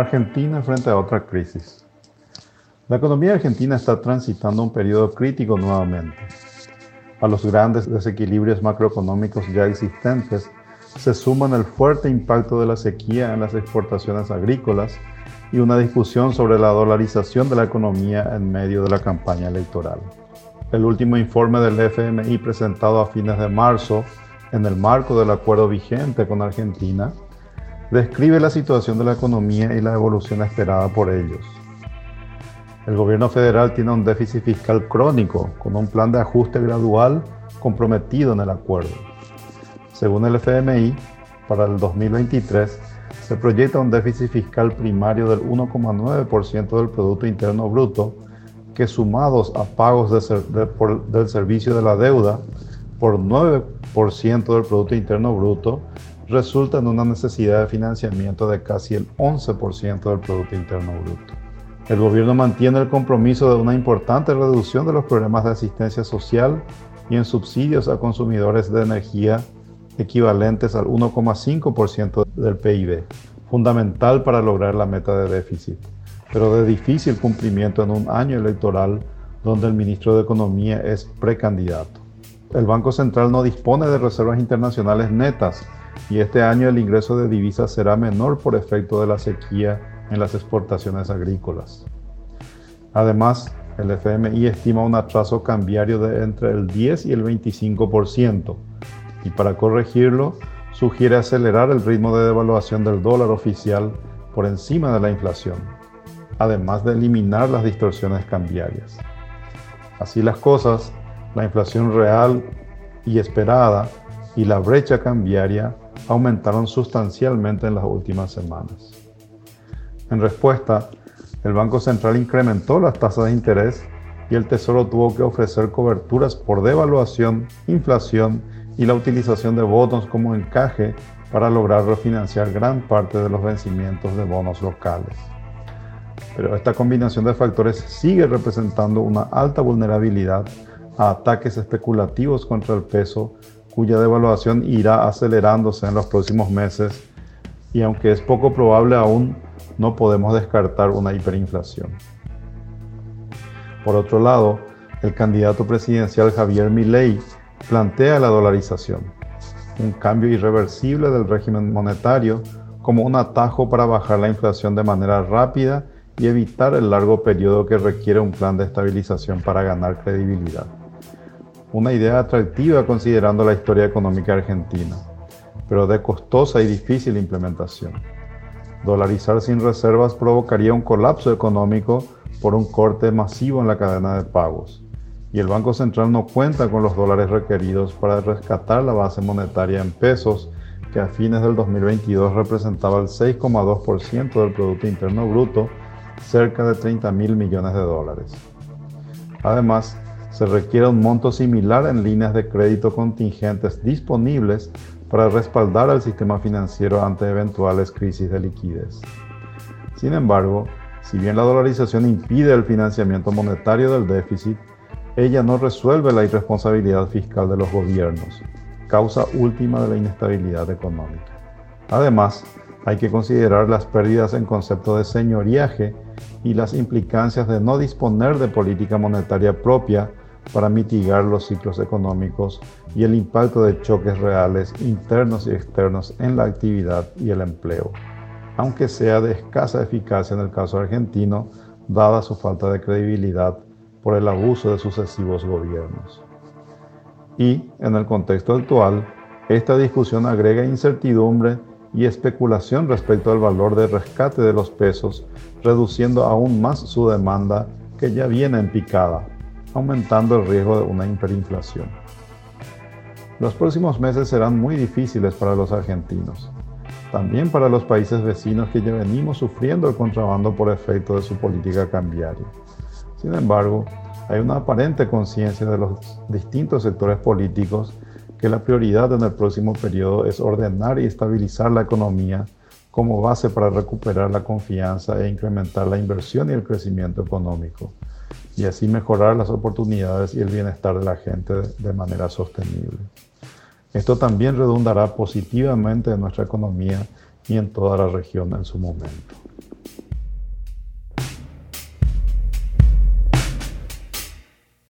Argentina frente a otra crisis. La economía argentina está transitando un periodo crítico nuevamente. A los grandes desequilibrios macroeconómicos ya existentes se suman el fuerte impacto de la sequía en las exportaciones agrícolas y una discusión sobre la dolarización de la economía en medio de la campaña electoral. El último informe del FMI presentado a fines de marzo, en el marco del acuerdo vigente con Argentina, describe la situación de la economía y la evolución esperada por ellos. El gobierno federal tiene un déficit fiscal crónico con un plan de ajuste gradual comprometido en el acuerdo. Según el FMI, para el 2023 se proyecta un déficit fiscal primario del 1,9% del Producto Interno Bruto, que sumados a pagos del servicio de la deuda por 9% del Producto Interno Bruto, resulta en una necesidad de financiamiento de casi el 11% del Producto Interno Bruto. El gobierno mantiene el compromiso de una importante reducción de los programas de asistencia social y en subsidios a consumidores de energía equivalentes al 1,5% del PIB, fundamental para lograr la meta de déficit, pero de difícil cumplimiento en un año electoral donde el ministro de Economía es precandidato. El Banco Central no dispone de reservas internacionales netas y este año el ingreso de divisas será menor por efecto de la sequía en las exportaciones agrícolas. Además, el FMI estima un atraso cambiario de entre el 10 y el 25%, y para corregirlo, sugiere acelerar el ritmo de devaluación del dólar oficial por encima de la inflación, además de eliminar las distorsiones cambiarias. Así las cosas, la inflación real y esperada y la brecha cambiaria aumentaron sustancialmente en las últimas semanas. En respuesta, el Banco Central incrementó las tasas de interés y el Tesoro tuvo que ofrecer coberturas por devaluación, inflación y la utilización de bonos como encaje para lograr refinanciar gran parte de los vencimientos de bonos locales. Pero esta combinación de factores sigue representando una alta vulnerabilidad a ataques especulativos contra el peso cuya devaluación irá acelerándose en los próximos meses y aunque es poco probable aún, no podemos descartar una hiperinflación. Por otro lado, el candidato presidencial Javier Milei plantea la dolarización, un cambio irreversible del régimen monetario como un atajo para bajar la inflación de manera rápida y evitar el largo periodo que requiere un plan de estabilización para ganar credibilidad una idea atractiva considerando la historia económica argentina, pero de costosa y difícil implementación. Dolarizar sin reservas provocaría un colapso económico por un corte masivo en la cadena de pagos, y el Banco Central no cuenta con los dólares requeridos para rescatar la base monetaria en pesos que a fines del 2022 representaba el 6,2% del Producto Interno Bruto, cerca de 30 mil millones de dólares. Además, se requiere un monto similar en líneas de crédito contingentes disponibles para respaldar al sistema financiero ante eventuales crisis de liquidez. Sin embargo, si bien la dolarización impide el financiamiento monetario del déficit, ella no resuelve la irresponsabilidad fiscal de los gobiernos, causa última de la inestabilidad económica. Además, hay que considerar las pérdidas en concepto de señoriaje y las implicancias de no disponer de política monetaria propia para mitigar los ciclos económicos y el impacto de choques reales internos y externos en la actividad y el empleo, aunque sea de escasa eficacia en el caso argentino, dada su falta de credibilidad por el abuso de sucesivos gobiernos. Y, en el contexto actual, esta discusión agrega incertidumbre y especulación respecto al valor de rescate de los pesos, reduciendo aún más su demanda que ya viene en picada aumentando el riesgo de una hiperinflación. Los próximos meses serán muy difíciles para los argentinos, también para los países vecinos que ya venimos sufriendo el contrabando por efecto de su política cambiaria. Sin embargo, hay una aparente conciencia de los distintos sectores políticos que la prioridad en el próximo periodo es ordenar y estabilizar la economía como base para recuperar la confianza e incrementar la inversión y el crecimiento económico, y así mejorar las oportunidades y el bienestar de la gente de manera sostenible. Esto también redundará positivamente en nuestra economía y en toda la región en su momento.